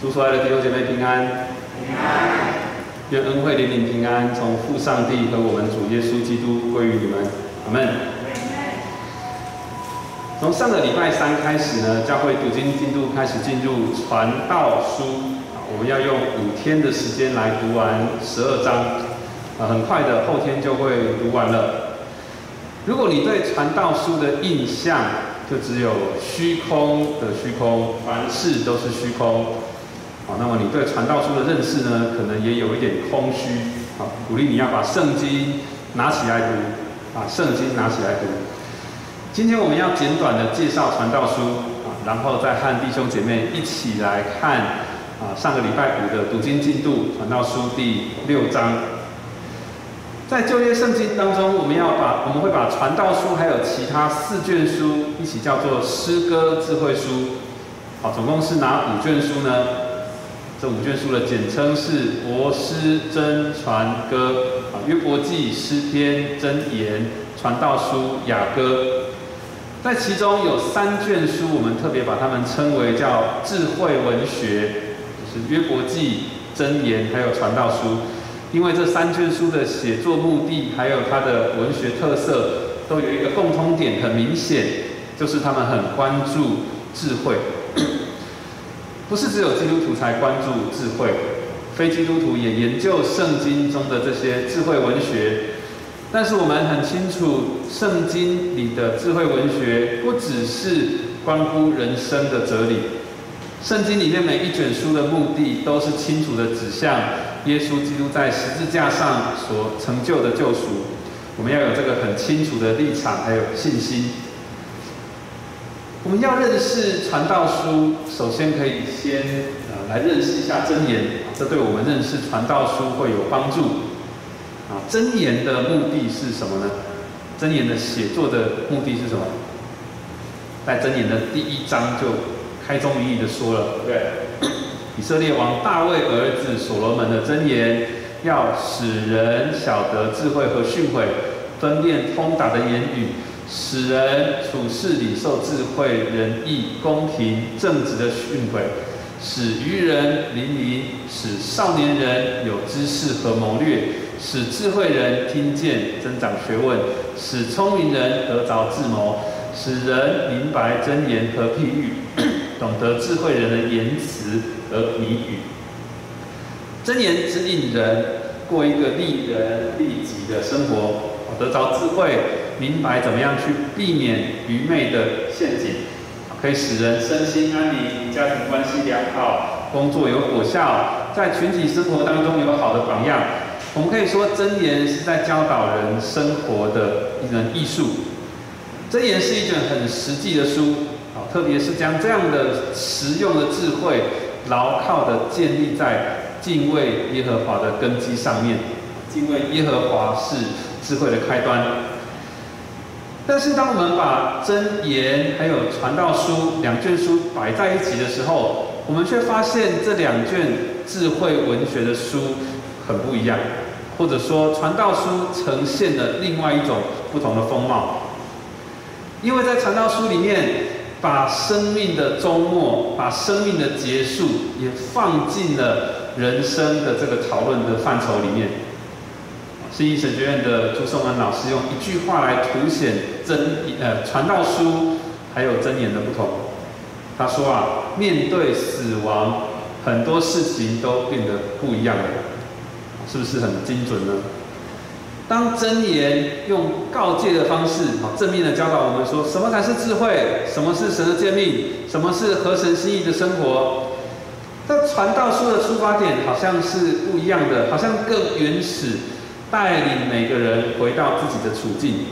主所爱的弟兄姐妹平安，平安。愿恩惠、怜悯、平安从父上帝和我们主耶稣基督归于你们，阿门。从上个礼拜三开始呢，教会读经进度开始进入传道书，我们要用五天的时间来读完十二章，啊，很快的，后天就会读完了。如果你对传道书的印象就只有虚空的虚空，凡事都是虚空。好，那么你对传道书的认识呢，可能也有一点空虚。好，鼓励你要把圣经拿起来读，把圣经拿起来读。今天我们要简短的介绍传道书，啊，然后再和弟兄姐妹一起来看，啊，上个礼拜五的读经进度，传道书第六章。在旧约圣经当中，我们要把我们会把传道书还有其他四卷书一起叫做诗歌智慧书。好，总共是哪五卷书呢？这五卷书的简称是国师真传歌啊，约伯记、诗篇、真言、传道书、雅歌。在其中有三卷书，我们特别把它们称为叫智慧文学，就是约伯记、真言还有传道书。因为这三卷书的写作目的还有它的文学特色，都有一个共通点，很明显，就是他们很关注智慧。不是只有基督徒才关注智慧，非基督徒也研究圣经中的这些智慧文学。但是我们很清楚，圣经里的智慧文学不只是关乎人生的哲理。圣经里面每一卷书的目的，都是清楚的指向耶稣基督在十字架上所成就的救赎。我们要有这个很清楚的立场，还有信心。我们要认识传道书，首先可以先呃来认识一下真言，这对我们认识传道书会有帮助。啊，真言的目的是什么呢？真言的写作的目的是什么？在真言的第一章就开宗明义的说了，对，以色列王大卫儿子所罗门的真言，要使人晓得智慧和训诲，分辨通达的言语。使人处事里受智慧、仁义、公平、正直的训诲，使愚人灵灵，使少年人有知识和谋略，使智慧人听见增长学问，使聪明人得着智谋，使人明白真言和譬喻，懂得智慧人的言辞和谜语。真言指引人过一个利人利己的生活，得着智慧。明白怎么样去避免愚昧的陷阱，可以使人身心安宁，家庭关系良好，工作有果效，在群体生活当中有好的榜样。我们可以说，真言是在教导人生活的一门艺术。真言是一卷很实际的书，啊，特别是将这样的实用的智慧，牢靠的建立在敬畏耶和华的根基上面。敬畏耶和华是智慧的开端。但是，当我们把真言还有传道书两卷书摆在一起的时候，我们却发现这两卷智慧文学的书很不一样，或者说传道书呈现了另外一种不同的风貌。因为在传道书里面，把生命的周末、把生命的结束也放进了人生的这个讨论的范畴里面。新义神学院的朱颂恩老师用一句话来凸显真呃传道书还有真言的不同。他说啊，面对死亡，很多事情都变得不一样了，是不是很精准呢？当真言用告诫的方式，好正面的教导我们说，什么才是智慧，什么是神的诫命，什么是合神心意的生活。但传道书的出发点好像是不一样的，好像更原始。带领每个人回到自己的处境。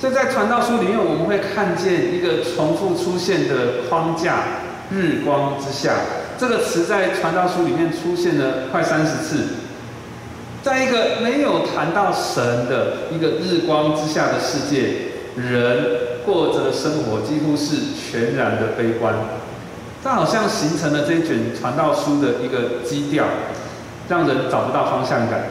所以在传道书里面，我们会看见一个重复出现的框架“日光之下”这个词，在传道书里面出现了快三十次。在一个没有谈到神的一个日光之下的世界，人过着的生活几乎是全然的悲观。这好像形成了这一卷传道书的一个基调，让人找不到方向感。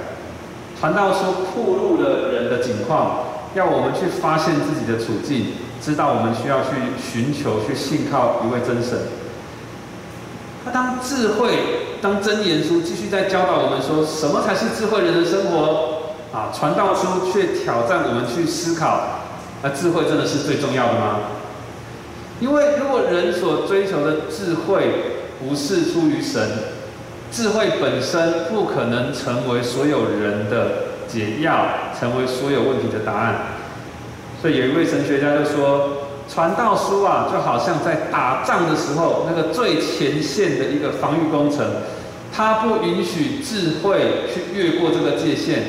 传道书铺路了人的境况，要我们去发现自己的处境，知道我们需要去寻求、去信靠一位真神。那当智慧、当真言书继续在教导我们说什么才是智慧人的生活啊？传道书却挑战我们去思考：那智慧真的是最重要的吗？因为如果人所追求的智慧不是出于神，智慧本身不可能成为所有人的解药，成为所有问题的答案。所以有一位神学家就说。传道书啊，就好像在打仗的时候，那个最前线的一个防御工程，它不允许智慧去越过这个界限，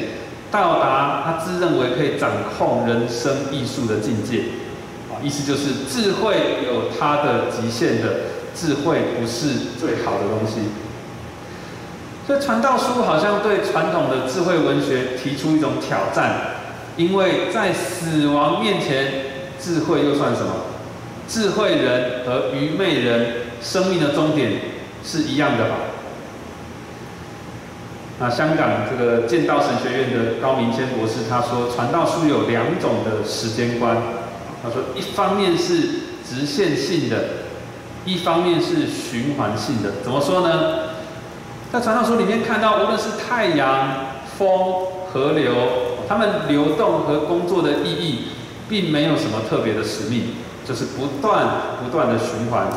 到达他自认为可以掌控人生艺术的境界。啊，意思就是智慧有它的极限的，智慧不是最好的东西。所以传道书好像对传统的智慧文学提出一种挑战，因为在死亡面前。智慧又算什么？智慧人和愚昧人生命的终点是一样的吧？那香港这个剑道神学院的高明谦博士他说，传道书有两种的时间观。他说，一方面是直线性的，一方面是循环性的。怎么说呢？在传道书里面看到，无论是太阳、风、河流，它们流动和工作的意义。并没有什么特别的使命，就是不断不断的循环。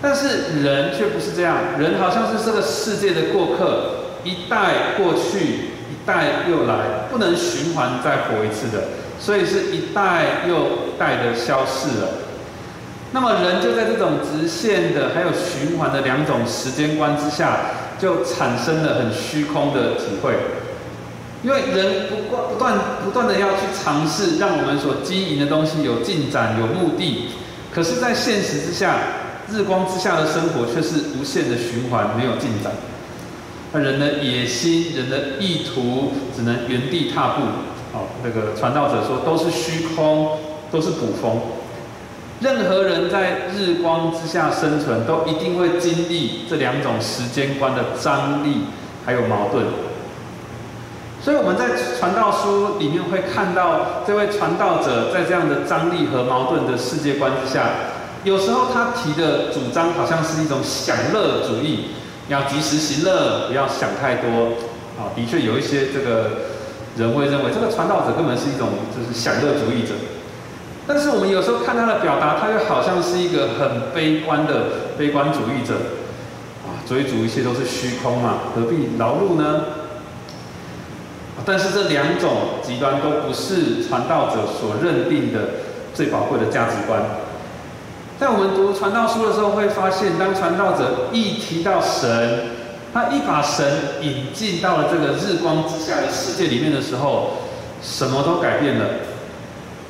但是人却不是这样，人好像是这个世界的过客，一代过去，一代又来，不能循环再活一次的，所以是一代又一代的消逝了。那么人就在这种直线的还有循环的两种时间观之下，就产生了很虚空的体会。因为人不断不断不断的要去尝试，让我们所经营的东西有进展、有目的。可是，在现实之下，日光之下的生活却是无限的循环，没有进展。那人的野心、人的意图，只能原地踏步。哦，那个传道者说，都是虚空，都是捕风。任何人在日光之下生存，都一定会经历这两种时间观的张力，还有矛盾。所以我们在传道书里面会看到，这位传道者在这样的张力和矛盾的世界观之下，有时候他提的主张好像是一种享乐主义，要及时行乐，不要想太多。啊，的确有一些这个人会认为这个传道者根本是一种就是享乐主义者。但是我们有时候看他的表达，他又好像是一个很悲观的悲观主义者。啊，追逐一切都是虚空嘛，何必劳碌呢？但是这两种极端都不是传道者所认定的最宝贵的价值观。在我们读传道书的时候，会发现，当传道者一提到神，他一把神引进到了这个日光之下的世界里面的时候，什么都改变了。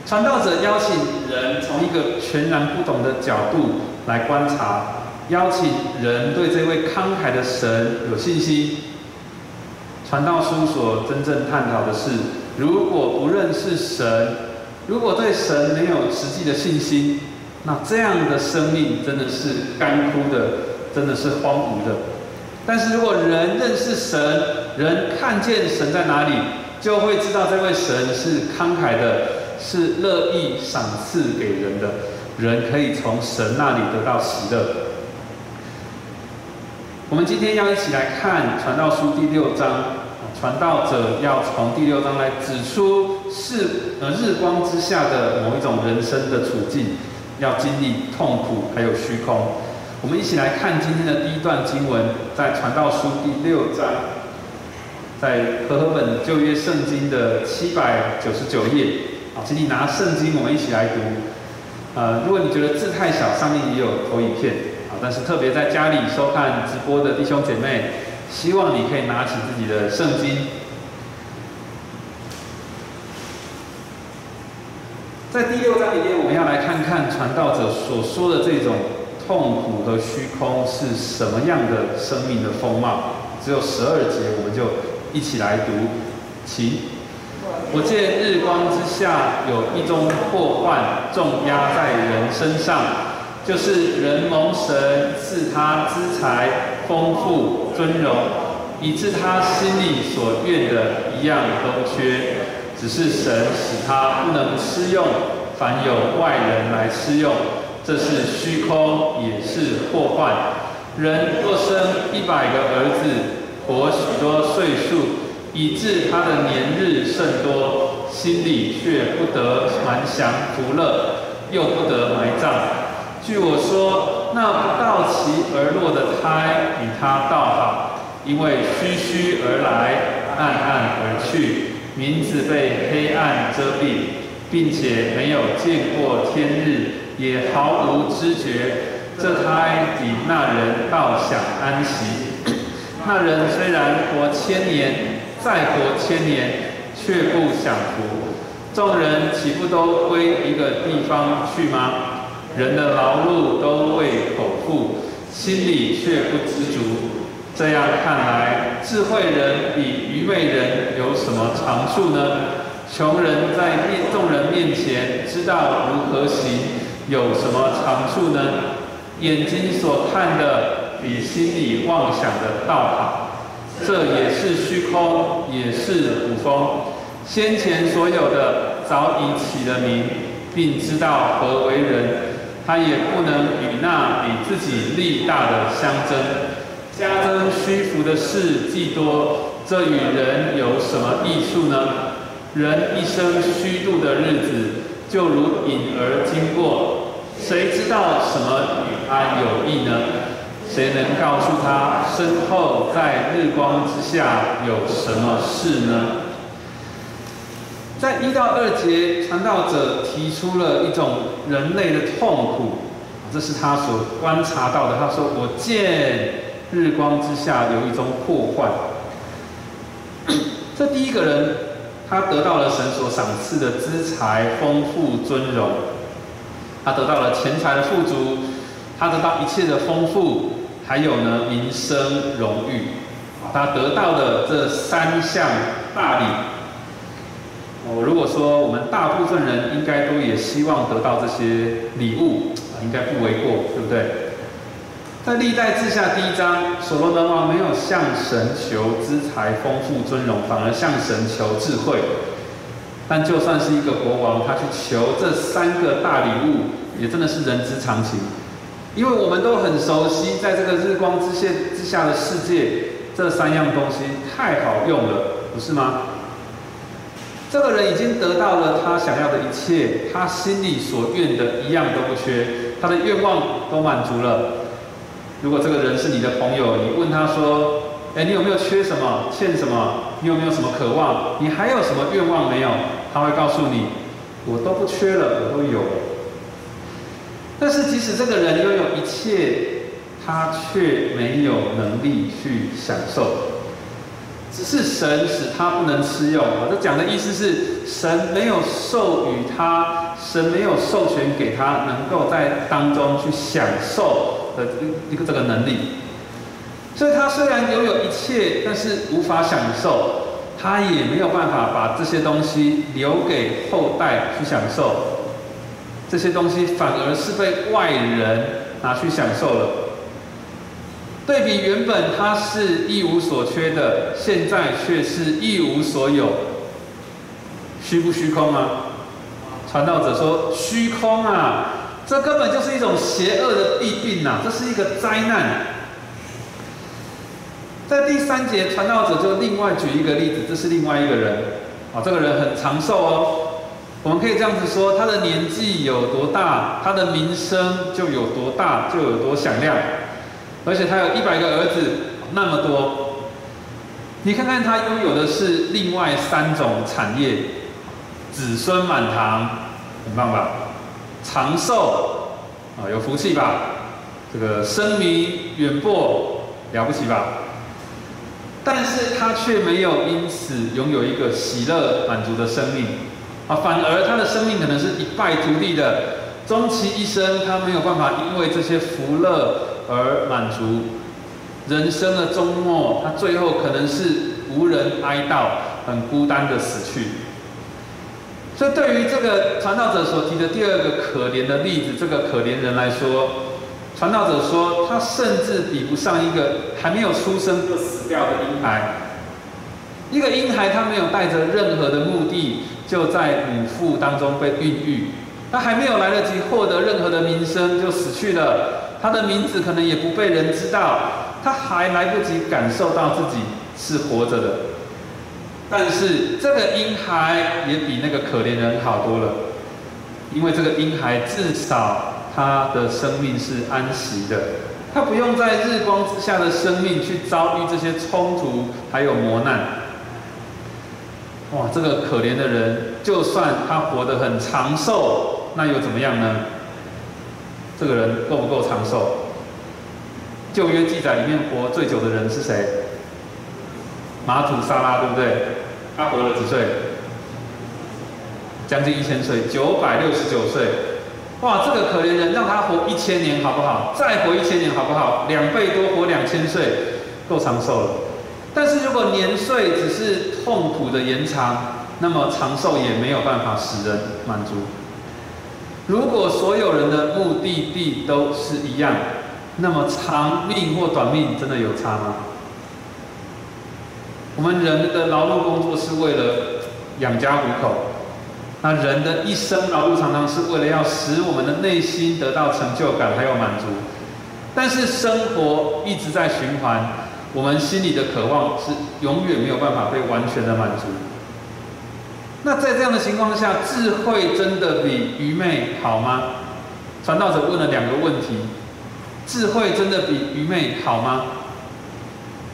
传道者邀请人从一个全然不同的角度来观察，邀请人对这位慷慨的神有信心。传道书所真正探讨的是，如果不认识神，如果对神没有实际的信心，那这样的生命真的是干枯的，真的是荒芜的。但是如果人认识神，人看见神在哪里，就会知道这位神是慷慨的，是乐意赏赐给人的，人可以从神那里得到喜乐。我们今天要一起来看传道书第六章。传道者要从第六章来指出是呃日光之下的某一种人生的处境，要经历痛苦还有虚空。我们一起来看今天的第一段经文，在传道书第六章，在和合本旧约圣经的七百九十九页。好，请你拿圣经，我们一起来读。呃，如果你觉得字太小，上面也有投影片。啊，但是特别在家里收看直播的弟兄姐妹。希望你可以拿起自己的圣经，在第六章里面，我们要来看看传道者所说的这种痛苦和虚空是什么样的生命的风貌。只有十二节，我们就一起来读。请，我见日光之下有一种祸患重压在人身上。就是人蒙神赐他资财丰富尊荣，以致他心里所愿的一样都缺，只是神使他不能吃用，凡有外人来吃用，这是虚空，也是祸患。人若生一百个儿子，活许多岁数，以致他的年日甚多，心里却不得满享福乐，又不得埋葬。据我说，那不到其而落的胎，比他倒好，因为虚虚而来，暗暗而去，名字被黑暗遮蔽，并且没有见过天日，也毫无知觉。这胎比那人倒想安息。那人虽然活千年，再活千年，却不享福。众人岂不都归一个地方去吗？人的劳碌都为口腹，心里却不知足。这样看来，智慧人比愚昧人有什么长处呢？穷人在面众人面前知道如何行，有什么长处呢？眼睛所看的比心里妄想的道好，这也是虚空，也是古风。先前所有的早已起了名，并知道何为人，他也不能与那比自己力大的相争。加增虚浮的事既多，这与人有什么益处呢？人一生虚度的日子，就如影儿经过。谁知道什么与他有益呢？谁能告诉他身后在日光之下有什么事呢？在一到二节，传道者提出了一种人类的痛苦，这是他所观察到的。他说：“我见日光之下有一种破坏。”这第一个人，他得到了神所赏赐的资财、丰富、尊荣。他得到了钱财的富足，他得到一切的丰富，还有呢民生荣誉，他得到的这三项大礼。我如果说我们大部分人应该都也希望得到这些礼物，应该不为过，对不对？在历代志下第一章，所罗门王没有向神求资财丰富尊荣，反而向神求智慧。但就算是一个国王，他去求这三个大礼物，也真的是人之常情。因为我们都很熟悉，在这个日光之下之下的世界，这三样东西太好用了，不是吗？这个人已经得到了他想要的一切，他心里所愿的一样都不缺，他的愿望都满足了。如果这个人是你的朋友，你问他说：“哎，你有没有缺什么？欠什么？你有没有什么渴望？你还有什么愿望没有？”他会告诉你，我都不缺了，我都有。但是即使这个人拥有一切，他却没有能力去享受。只是神使他不能吃用。我这讲的意思是，神没有授予他，神没有授权给他，能够在当中去享受的一个这个能力。所以他虽然拥有一切，但是无法享受。他也没有办法把这些东西留给后代去享受，这些东西反而是被外人拿去享受了。对比原本他是一无所缺的，现在却是一无所有，虚不虚空啊？传道者说虚空啊，这根本就是一种邪恶的弊病呐，这是一个灾难。在第三节，传道者就另外举一个例子，这是另外一个人，啊，这个人很长寿哦。我们可以这样子说，他的年纪有多大，他的名声就有多大，就有多响亮。而且他有一百个儿子，那么多。你看看他拥有的是另外三种产业，子孙满堂，很棒吧？长寿，啊，有福气吧？这个声名远播，了不起吧？但是他却没有因此拥有一个喜乐满足的生命，反而他的生命可能是一败涂地的，终其一生他没有办法因为这些福乐而满足，人生的终末，他最后可能是无人哀悼，很孤单的死去。所以对于这个传道者所提的第二个可怜的例子，这个可怜人来说。传道者说，他甚至比不上一个还没有出生就死掉的婴孩。一个婴孩，他没有带着任何的目的，就在母腹当中被孕育，他还没有来得及获得任何的名声就死去了。他的名字可能也不被人知道，他还来不及感受到自己是活着的。但是这个婴孩也比那个可怜人好多了，因为这个婴孩至少他的生命是安息的，他不用在日光之下的生命去遭遇这些冲突还有磨难。哇，这个可怜的人，就算他活得很长寿，那又怎么样呢？这个人够不够长寿？旧约记载里面活最久的人是谁？马祖沙拉，对不对？他活了几岁？将近一千岁，九百六十九岁。哇，这个可怜人让他活一千年好不好？再活一千年好不好？两倍多活两千岁，够长寿了。但是如果年岁只是痛苦的延长，那么长寿也没有办法使人满足。如果所有人的目的地都是一样，那么长命或短命真的有差吗？我们人的劳碌工作是为了养家糊口，那人的一生劳碌常常是为了要使我们的内心得到成就感还有满足，但是生活一直在循环，我们心里的渴望是永远没有办法被完全的满足。那在这样的情况下，智慧真的比愚昧好吗？传道者问了两个问题：智慧真的比愚昧好吗？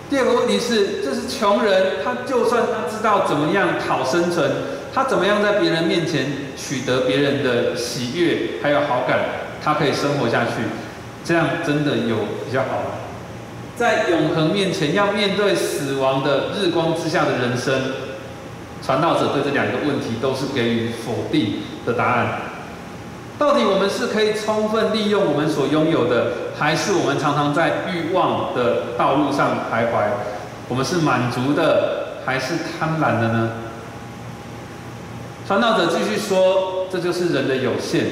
第二个问题是，这是穷人，他就算他知道怎么样讨生存，他怎么样在别人面前取得别人的喜悦还有好感，他可以生活下去，这样真的有比较好吗？在永恒面前要面对死亡的日光之下的人生，传道者对这两个问题都是给予否定的答案。到底我们是可以充分利用我们所拥有的，还是我们常常在欲望的道路上徘徊？我们是满足的，还是贪婪的呢？传道者继续说：“这就是人的有限。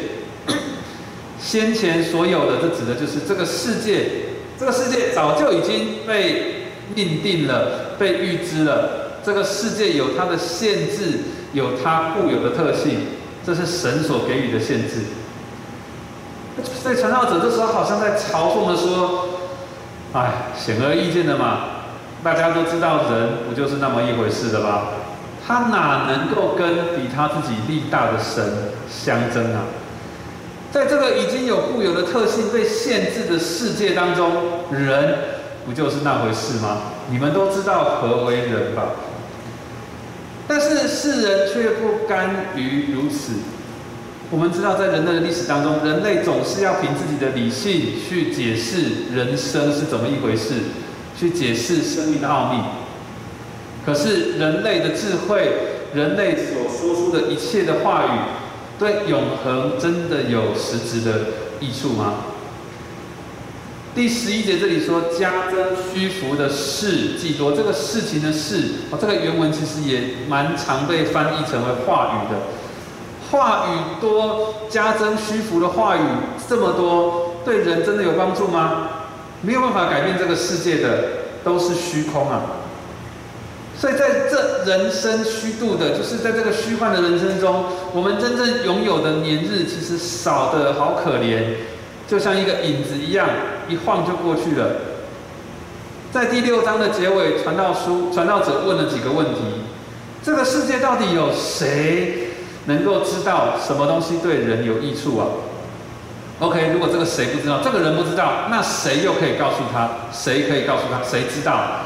先前所有的，这指的就是这个世界。这个世界早就已经被命定了，被预知了。这个世界有它的限制，有它固有的特性。”这是神所给予的限制。所以传道者这时候好像在嘲讽的说：“哎，显而易见的嘛，大家都知道人不就是那么一回事的吧？他哪能够跟比他自己力大的神相争啊？在这个已经有固有的特性被限制的世界当中，人不就是那回事吗？你们都知道何为人吧？”但是世人却不甘于如此。我们知道，在人类的历史当中，人类总是要凭自己的理性去解释人生是怎么一回事，去解释生命的奥秘。可是人类的智慧，人类所说出的一切的话语，对永恒真的有实质的益处吗？第十一节这里说加增虚浮的事既多，这个事情的事，哦，这个原文其实也蛮常被翻译成为话语的。话语多，加增虚浮的话语这么多，对人真的有帮助吗？没有办法改变这个世界的，都是虚空啊。所以在这人生虚度的，就是在这个虚幻的人生中，我们真正拥有的年日其实少的好可怜。就像一个影子一样，一晃就过去了。在第六章的结尾，传道书传道者问了几个问题：这个世界到底有谁能够知道什么东西对人有益处啊？OK，如果这个谁不知道，这个人不知道，那谁又可以告诉他？谁可以告诉他？谁知道？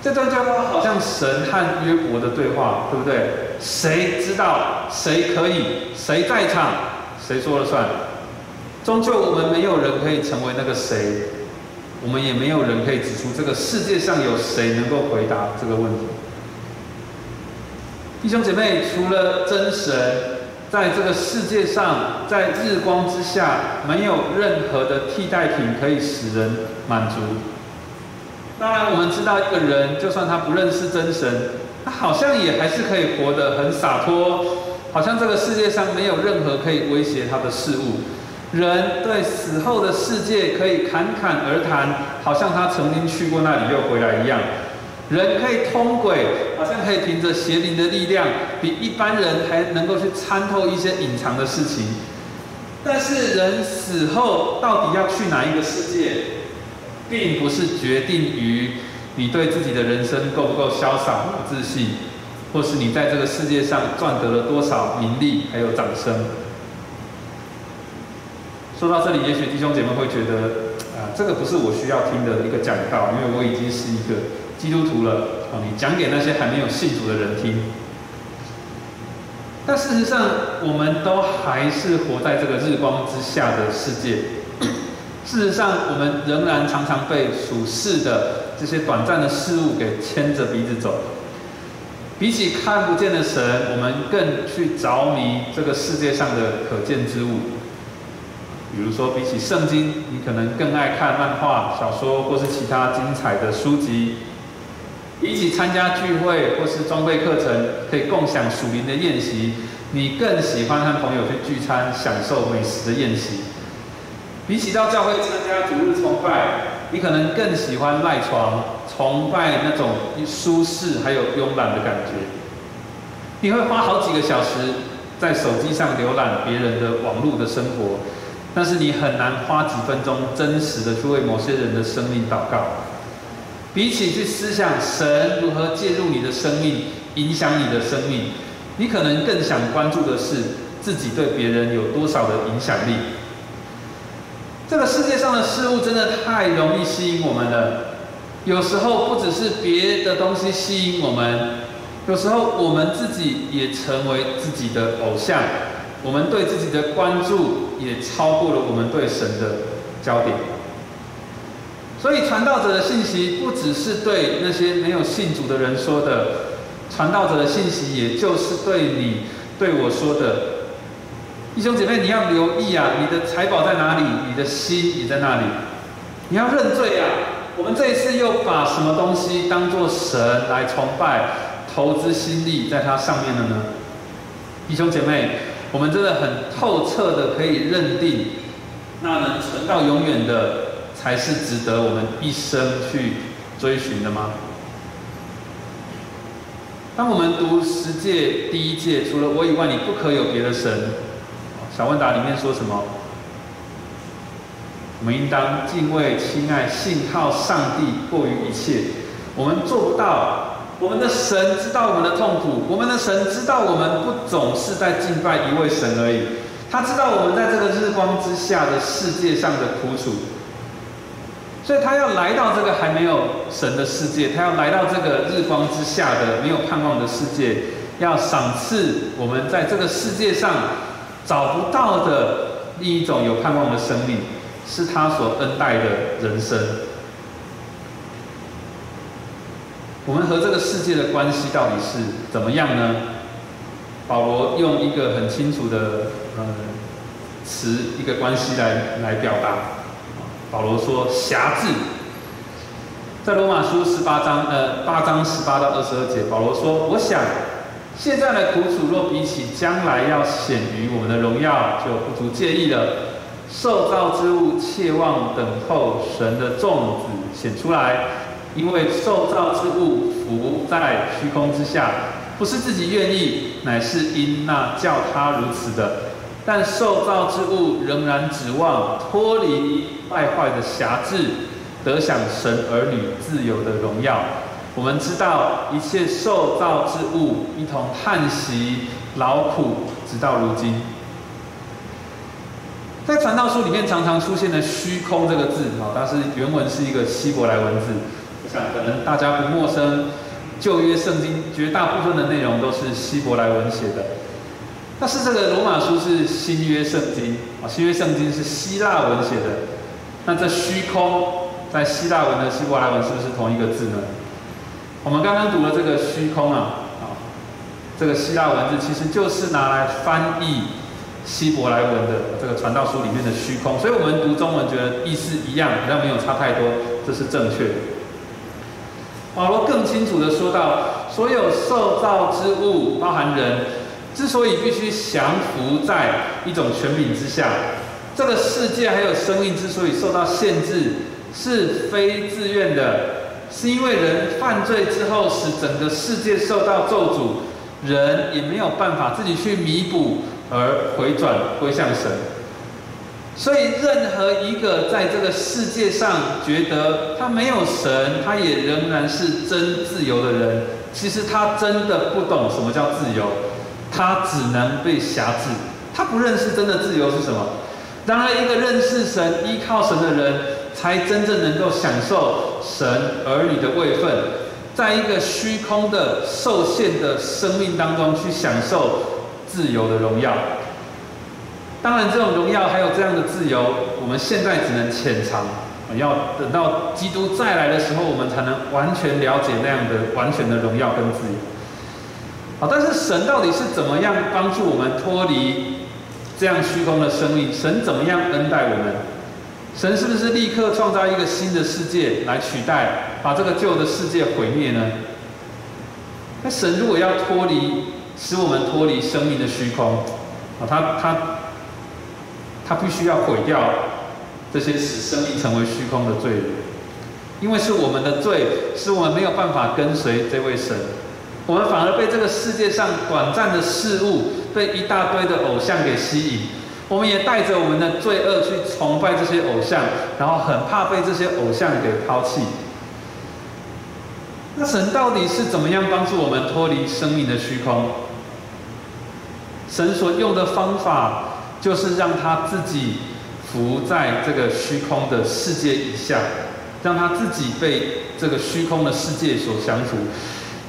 这段就好像神和约伯的对话，对不对？谁知道？谁可以？谁在场？谁说了算？终究，我们没有人可以成为那个谁，我们也没有人可以指出这个世界上有谁能够回答这个问题。弟兄姐妹，除了真神，在这个世界上，在日光之下，没有任何的替代品可以使人满足。当然，我们知道一个人，就算他不认识真神，他好像也还是可以活得很洒脱，好像这个世界上没有任何可以威胁他的事物。人对死后的世界可以侃侃而谈，好像他曾经去过那里又回来一样。人可以通轨，好像可以凭着邪灵的力量，比一般人还能够去参透一些隐藏的事情。但是人死后到底要去哪一个世界，并不是决定于你对自己的人生够不够潇洒、有自信，或是你在这个世界上赚得了多少名利还有掌声。说到这里，也许弟兄姐妹会觉得，啊，这个不是我需要听的一个讲道，因为我已经是一个基督徒了。啊，你讲给那些还没有信主的人听。但事实上，我们都还是活在这个日光之下的世界。事实上，我们仍然常常被属世的这些短暂的事物给牵着鼻子走。比起看不见的神，我们更去着迷这个世界上的可见之物。比如说，比起圣经，你可能更爱看漫画、小说或是其他精彩的书籍。比起参加聚会或是装备课程，可以共享属灵的宴席，你更喜欢和朋友去聚餐，享受美食的宴席。比起到教会参加主日崇拜，你可能更喜欢赖床崇拜那种舒适还有慵懒的感觉。你会花好几个小时在手机上浏览别人的网络的生活，但是你很难花几分钟真实的去为某些人的生命祷告。比起去思想神如何介入你的生命、影响你的生命，你可能更想关注的是自己对别人有多少的影响力。这个世界上的事物真的太容易吸引我们了。有时候不只是别的东西吸引我们，有时候我们自己也成为自己的偶像。我们对自己的关注也超过了我们对神的焦点。所以，传道者的信息不只是对那些没有信主的人说的，传道者的信息也就是对你、对我说的。弟兄姐妹，你要留意啊，你的财宝在哪里？你的心也在那里。你要认罪啊！我们这一次又把什么东西当做神来崇拜、投资心力在它上面了呢？弟兄姐妹，我们真的很透彻的可以认定，那能存到永远的。才是值得我们一生去追寻的吗？当我们读十诫第一诫，除了我以外，你不可有别的神。小问答里面说什么？我们应当敬畏、亲爱、信靠上帝过于一切。我们做不到。我们的神知道我们的痛苦，我们的神知道我们不总是在敬拜一位神而已。他知道我们在这个日光之下的世界上的苦楚。所以他要来到这个还没有神的世界，他要来到这个日光之下的没有盼望的世界，要赏赐我们在这个世界上找不到的另一种有盼望的生命，是他所恩待的人生。我们和这个世界的关系到底是怎么样呢？保罗用一个很清楚的呃词，一个关系来来表达。保罗说：“辖制，在罗马书十八章，呃，八章十八到二十二节，保罗说：我想，现在的苦楚若比起将来要显于我们的荣耀，就不足介意了。受造之物切望等候神的众子显出来，因为受造之物伏在虚空之下，不是自己愿意，乃是因那叫他如此的。但受造之物仍然指望脱离。”败坏的辖制，得享神儿女自由的荣耀。我们知道一切受造之物一同叹息劳苦，直到如今。在传道书里面常常出现的“虚空”这个字，啊，它是原文是一个希伯来文字。我想可能大家不陌生，旧约圣经绝大部分的内容都是希伯来文写的。但是这个罗马书是新约圣经，啊，新约圣经是希腊文写的。那这虚空在希腊文的希伯来文是不是同一个字呢？我们刚刚读了这个虚空啊，啊，这个希腊文字其实就是拿来翻译希伯来文的这个传道书里面的虚空，所以我们读中文觉得意思一样，好像没有差太多，这是正确的。保罗更清楚的说到，所有受造之物，包含人，之所以必须降服在一种权柄之下。这个世界还有生命之所以受到限制，是非自愿的，是因为人犯罪之后，使整个世界受到咒诅，人也没有办法自己去弥补而回转归向神。所以，任何一个在这个世界上觉得他没有神，他也仍然是真自由的人，其实他真的不懂什么叫自由，他只能被辖制，他不认识真的自由是什么。然而，一个认识神、依靠神的人，才真正能够享受神儿女的位分，在一个虚空的受限的生命当中去享受自由的荣耀。当然，这种荣耀还有这样的自由，我们现在只能浅尝，要等到基督再来的时候，我们才能完全了解那样的完全的荣耀跟自由。好，但是神到底是怎么样帮助我们脱离这样虚空的生命？神怎么样恩待我们？神是不是立刻创造一个新的世界来取代，把这个旧的世界毁灭呢？那神如果要脱离，使我们脱离生命的虚空，啊，他他。他必须要毁掉这些使生命成为虚空的罪人，因为是我们的罪，使我们没有办法跟随这位神，我们反而被这个世界上短暂的事物，被一大堆的偶像给吸引，我们也带着我们的罪恶去崇拜这些偶像，然后很怕被这些偶像给抛弃。那神到底是怎么样帮助我们脱离生命的虚空？神所用的方法。就是让他自己浮在这个虚空的世界以下，让他自己被这个虚空的世界所降服。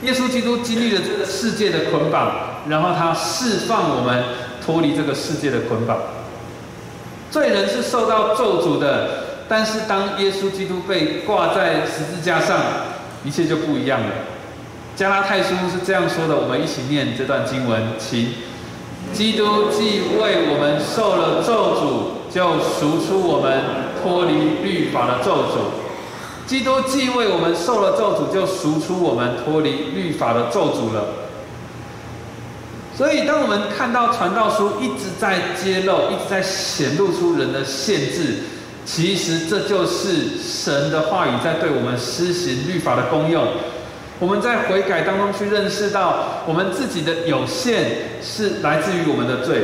耶稣基督经历了这个世界的捆绑，然后他释放我们脱离这个世界的捆绑。罪人是受到咒诅的，但是当耶稣基督被挂在十字架上，一切就不一样了。加拉太书是这样说的，我们一起念这段经文，请。基督既为我们受了咒诅，就赎出我们脱离律法的咒诅。基督既为我们受了咒诅，就赎出我们脱离律法的咒诅了。所以，当我们看到传道书一直在揭露、一直在显露出人的限制，其实这就是神的话语在对我们施行律法的功用。我们在悔改当中去认识到，我们自己的有限是来自于我们的罪。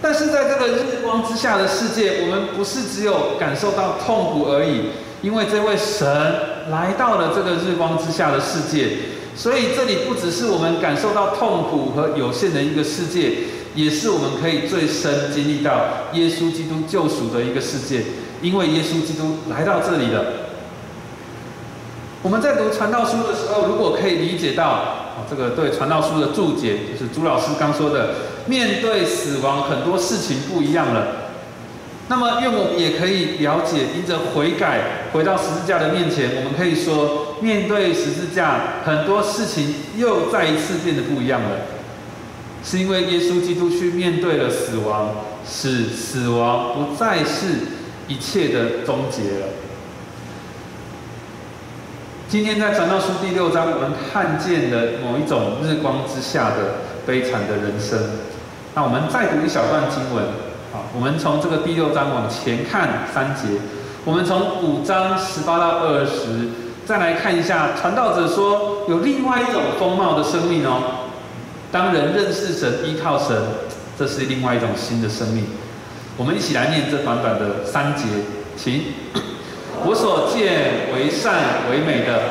但是在这个日光之下的世界，我们不是只有感受到痛苦而已，因为这位神来到了这个日光之下的世界，所以这里不只是我们感受到痛苦和有限的一个世界，也是我们可以最深经历到耶稣基督救赎的一个世界，因为耶稣基督来到这里了。我们在读传道书的时候，如果可以理解到，这个对传道书的注解，就是朱老师刚说的，面对死亡很多事情不一样了。那么，愿我们也可以了解，因着悔改回到十字架的面前，我们可以说，面对十字架很多事情又再一次变得不一样了，是因为耶稣基督去面对了死亡，使死亡不再是一切的终结了。今天在传道书第六章，我们看见了某一种日光之下的悲惨的人生。那我们再读一小段经文，好，我们从这个第六章往前看三节，我们从五章十八到二十，再来看一下传道者说有另外一种风貌的生命哦。当人认识神、依靠神，这是另外一种新的生命。我们一起来念这短短的三节，请。我所见为善为美的，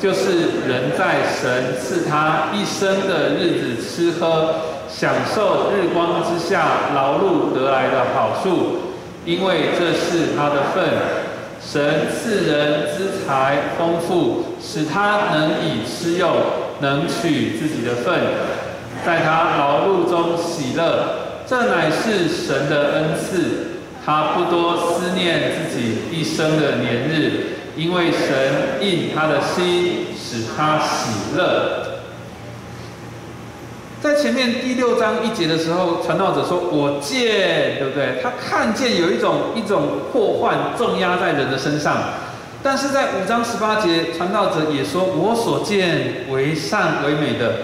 就是人在神赐他一生的日子吃喝，享受日光之下劳碌得来的好处，因为这是他的份。神赐人资财丰富，使他能以吃用，能取自己的份，在他劳碌中喜乐，这乃是神的恩赐。他不多思念自己一生的年日，因为神应他的心，使他喜乐。在前面第六章一节的时候，传道者说：“我见，对不对？他看见有一种一种祸患重压在人的身上。”但是在五章十八节，传道者也说：“我所见为善为美的。”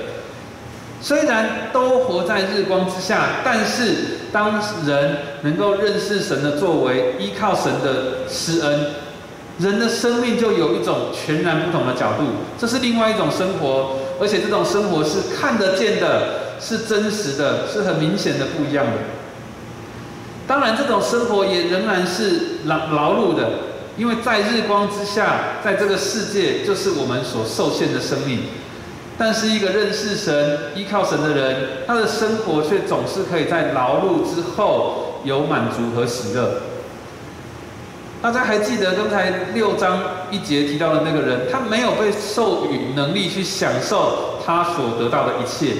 虽然都活在日光之下，但是。当人能够认识神的作为，依靠神的施恩，人的生命就有一种全然不同的角度。这是另外一种生活，而且这种生活是看得见的，是真实的，是很明显的不一样的。当然，这种生活也仍然是劳劳碌的，因为在日光之下，在这个世界就是我们所受限的生命。但是，一个认识神、依靠神的人，他的生活却总是可以在劳碌之后有满足和喜乐。大家还记得刚才六章一节提到的那个人，他没有被授予能力去享受他所得到的一切，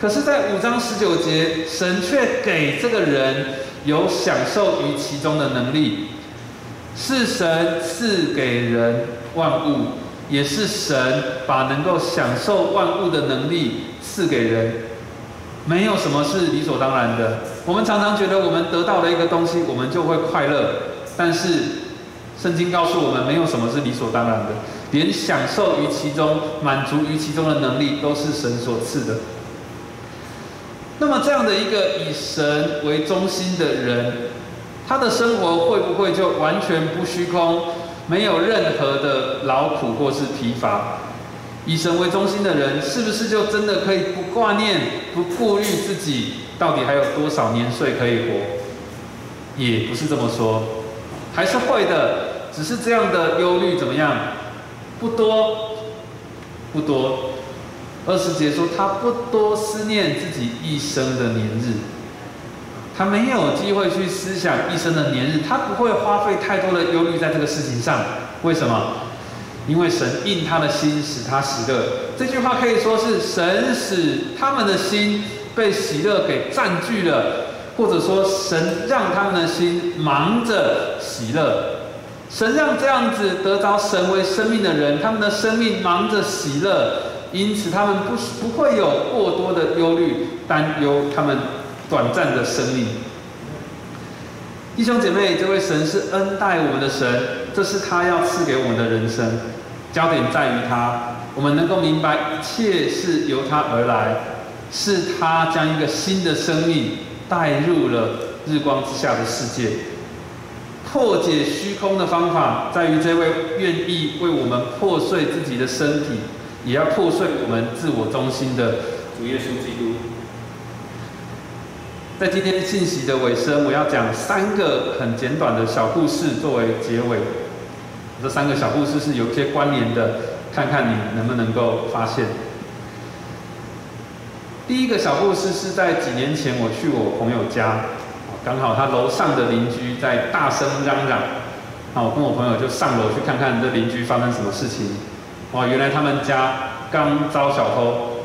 可是，在五章十九节，神却给这个人有享受于其中的能力，是神赐给人万物，也是神把能够享受万物的能力赐给人，没有什么是理所当然的。我们常常觉得我们得到了一个东西，我们就会快乐。但是，圣经告诉我们，没有什么是理所当然的，连享受于其中、满足于其中的能力，都是神所赐的。那么，这样的一个以神为中心的人，他的生活会不会就完全不虚空，没有任何的劳苦或是疲乏？以神为中心的人，是不是就真的可以不挂念、不顾虑自己到底还有多少年岁可以活？也不是这么说。还是会的，只是这样的忧虑怎么样？不多，不多。二十节说他不多思念自己一生的年日，他没有机会去思想一生的年日，他不会花费太多的忧虑在这个事情上。为什么？因为神应他的心，使他喜乐。这句话可以说是神使他们的心被喜乐给占据了。或者说，神让他们的心忙着喜乐，神让这样子得着神为生命的人，他们的生命忙着喜乐，因此他们不不会有过多的忧虑、担忧他们短暂的生命。弟兄姐妹，这位神是恩待我们的神，这是他要赐给我们的人生，焦点在于他，我们能够明白一切是由他而来，是他将一个新的生命。带入了日光之下的世界，破解虚空的方法在于这位愿意为我们破碎自己的身体，也要破碎我们自我中心的主耶稣基督。在今天信息的尾声，我要讲三个很简短的小故事作为结尾。这三个小故事是有一些关联的，看看你能不能够发现。第一个小故事是在几年前，我去我朋友家，刚好他楼上的邻居在大声嚷嚷，那我跟我朋友就上楼去看看这邻居发生什么事情。哇，原来他们家刚遭小偷。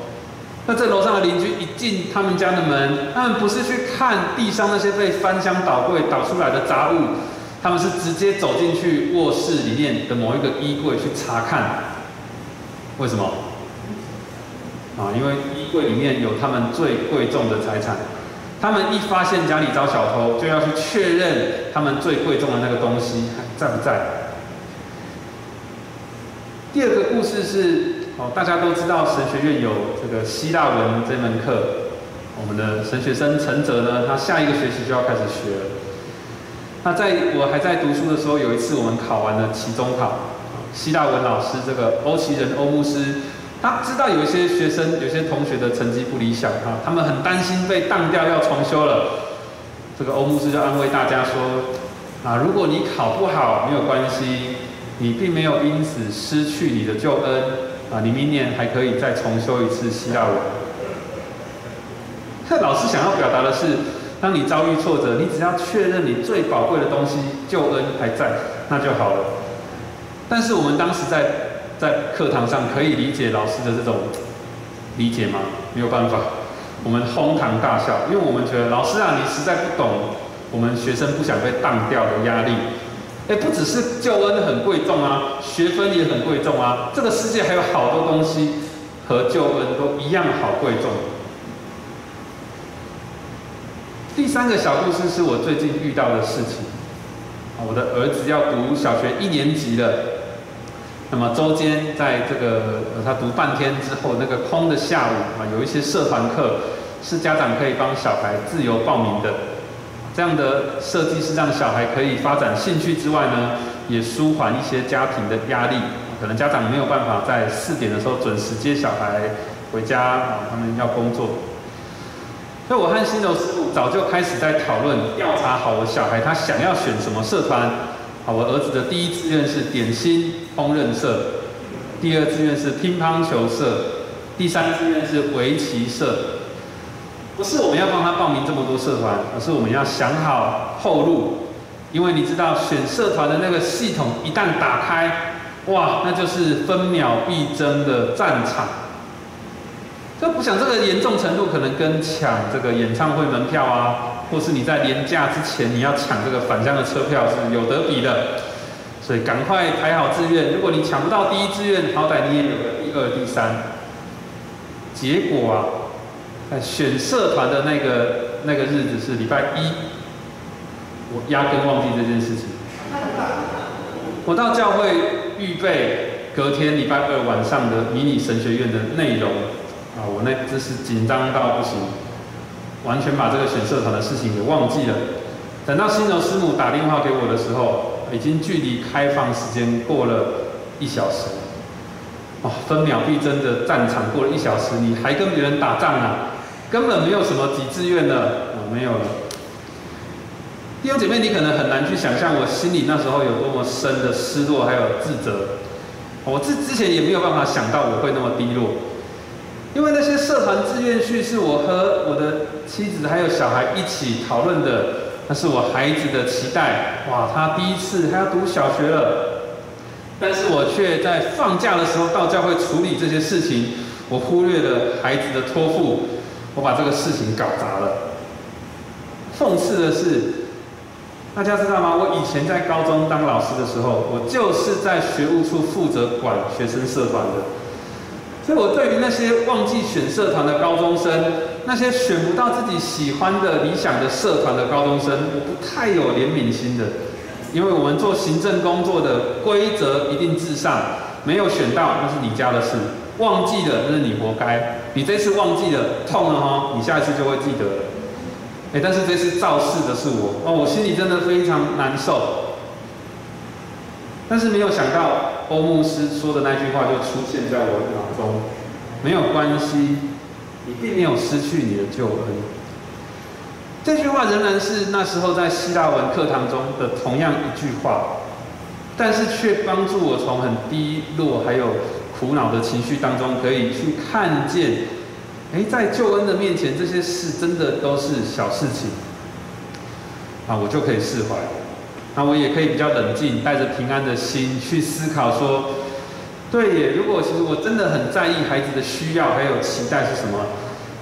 那这楼上的邻居一进他们家的门，他们不是去看地上那些被翻箱倒柜倒出来的杂物，他们是直接走进去卧室里面的某一个衣柜去查看。为什么？啊，因为柜里面有他们最贵重的财产，他们一发现家里遭小偷，就要去确认他们最贵重的那个东西还在不在。第二个故事是，哦，大家都知道神学院有这个希腊文这门课，我们的神学生陈哲呢，他下一个学期就要开始学了。那在我还在读书的时候，有一次我们考完了期中考，希腊文老师这个欧奇人欧牧师。他知道有一些学生、有些同学的成绩不理想哈，他们很担心被当掉要重修了。这个欧牧师就安慰大家说：啊，如果你考不好没有关系，你并没有因此失去你的救恩啊，你明年还可以再重修一次希腊文。这老师想要表达的是，当你遭遇挫折，你只要确认你最宝贵的东西救恩还在，那就好了。但是我们当时在。在课堂上可以理解老师的这种理解吗？没有办法，我们哄堂大笑，因为我们觉得老师啊，你实在不懂我们学生不想被当掉的压力。哎，不只是救恩很贵重啊，学分也很贵重啊，这个世界还有好多东西和救恩都一样好贵重。第三个小故事是我最近遇到的事情，我的儿子要读小学一年级了。那么周间在这个呃他读半天之后，那个空的下午啊，有一些社团课是家长可以帮小孩自由报名的。这样的设计是让小孩可以发展兴趣之外呢，也舒缓一些家庭的压力。可能家长没有办法在四点的时候准时接小孩回家啊，他们要工作。所以我和新柔师傅早就开始在讨论调查好我小孩他想要选什么社团。好，我儿子的第一志愿是点心烹饪社，第二志愿是乒乓球社，第三志愿是围棋社。不是我们要帮他报名这么多社团，而是我们要想好后路，因为你知道选社团的那个系统一旦打开，哇，那就是分秒必争的战场。这不想这个严重程度，可能跟抢这个演唱会门票啊，或是你在年假之前你要抢这个返乡的车票是有得比的。所以赶快排好志愿，如果你抢不到第一志愿，好歹你也有个第二、第三。结果啊，在选社团的那个那个日子是礼拜一，我压根忘记这件事情。我到教会预备隔天礼拜二晚上的迷你神学院的内容。啊，我那真是紧张到不行，完全把这个选社团的事情给忘记了。等到新柔师母打电话给我的时候，已经距离开放时间过了一小时。哇，分秒必争的战场过了一小时，你还跟别人打仗啊？根本没有什么几志愿的，啊，没有了。弟兄姐妹，你可能很难去想象我心里那时候有多么深的失落还有自责。我之之前也没有办法想到我会那么低落。因为那些社团志愿序是我和我的妻子还有小孩一起讨论的，那是我孩子的期待。哇，他第一次他要读小学了，但是我却在放假的时候到教会处理这些事情，我忽略了孩子的托付，我把这个事情搞砸了。讽刺的是，大家知道吗？我以前在高中当老师的时候，我就是在学务处负责管学生社团的。所以我对于那些忘记选社团的高中生，那些选不到自己喜欢的理想的社团的高中生，不太有怜悯心的，因为我们做行政工作的规则一定至上，没有选到那是你家的事，忘记了那是你活该，你这次忘记了痛了哈，你下一次就会记得。哎，但是这次肇事的是我，哦，我心里真的非常难受，但是没有想到。欧牧师说的那句话就出现在我脑中，没有关系，你并没有失去你的救恩。这句话仍然是那时候在希腊文课堂中的同样一句话，但是却帮助我从很低落还有苦恼的情绪当中，可以去看见，哎，在救恩的面前，这些事真的都是小事情，啊，我就可以释怀。那我也可以比较冷静，带着平安的心去思考说，对耶，如果其实我真的很在意孩子的需要还有期待是什么，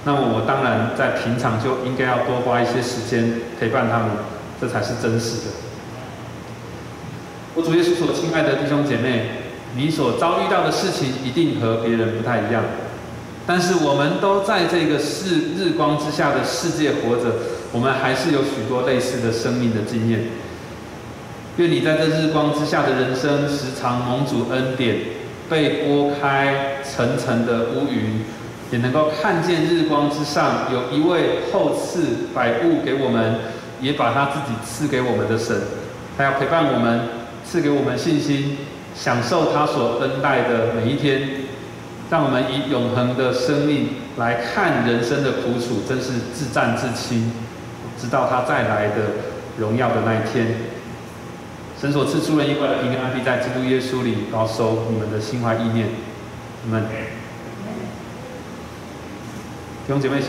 那么我当然在平常就应该要多花一些时间陪伴他们，这才是真实的。我主耶稣所亲爱的弟兄姐妹，你所遭遇到的事情一定和别人不太一样，但是我们都在这个世日光之下的世界活着，我们还是有许多类似的生命的经验。愿你在这日光之下的人生，时常蒙主恩典，被拨开层层的乌云，也能够看见日光之上有一位厚赐百物给我们，也把他自己赐给我们的神，他要陪伴我们，赐给我们信心，享受他所恩待的每一天，让我们以永恒的生命来看人生的苦楚，真是自战自清，直到他再来的荣耀的那一天。神所赐出人意外的平安，必在基督耶稣里保守你们的心怀意念。你们弟兄姐妹。